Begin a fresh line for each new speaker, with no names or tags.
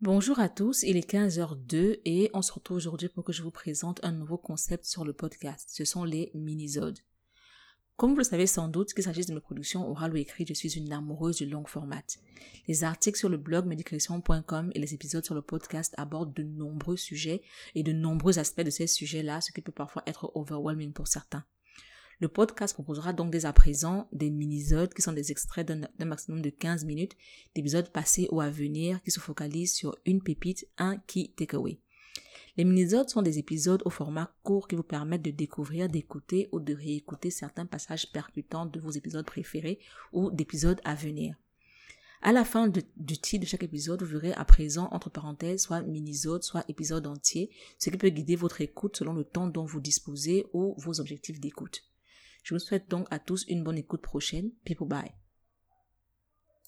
Bonjour à tous, il est 15h02 et on se retrouve aujourd'hui pour que je vous présente un nouveau concept sur le podcast. Ce sont les minisodes. Comme vous le savez sans doute, qu'il s'agisse de mes productions orales ou écrites, je suis une amoureuse du long format. Les articles sur le blog medicreation.com et les épisodes sur le podcast abordent de nombreux sujets et de nombreux aspects de ces sujets-là, ce qui peut parfois être overwhelming pour certains. Le podcast proposera donc dès à présent des minisodes qui sont des extraits d'un maximum de 15 minutes d'épisodes passés ou à venir qui se focalisent sur une pépite, un key takeaway. Les minisodes sont des épisodes au format court qui vous permettent de découvrir, d'écouter ou de réécouter certains passages percutants de vos épisodes préférés ou d'épisodes à venir. À la fin du titre de chaque épisode, vous verrez à présent, entre parenthèses, soit minisode, soit épisode entier, ce qui peut guider votre écoute selon le temps dont vous disposez ou vos objectifs d'écoute. Je vous souhaite donc à tous une bonne écoute prochaine. People bye.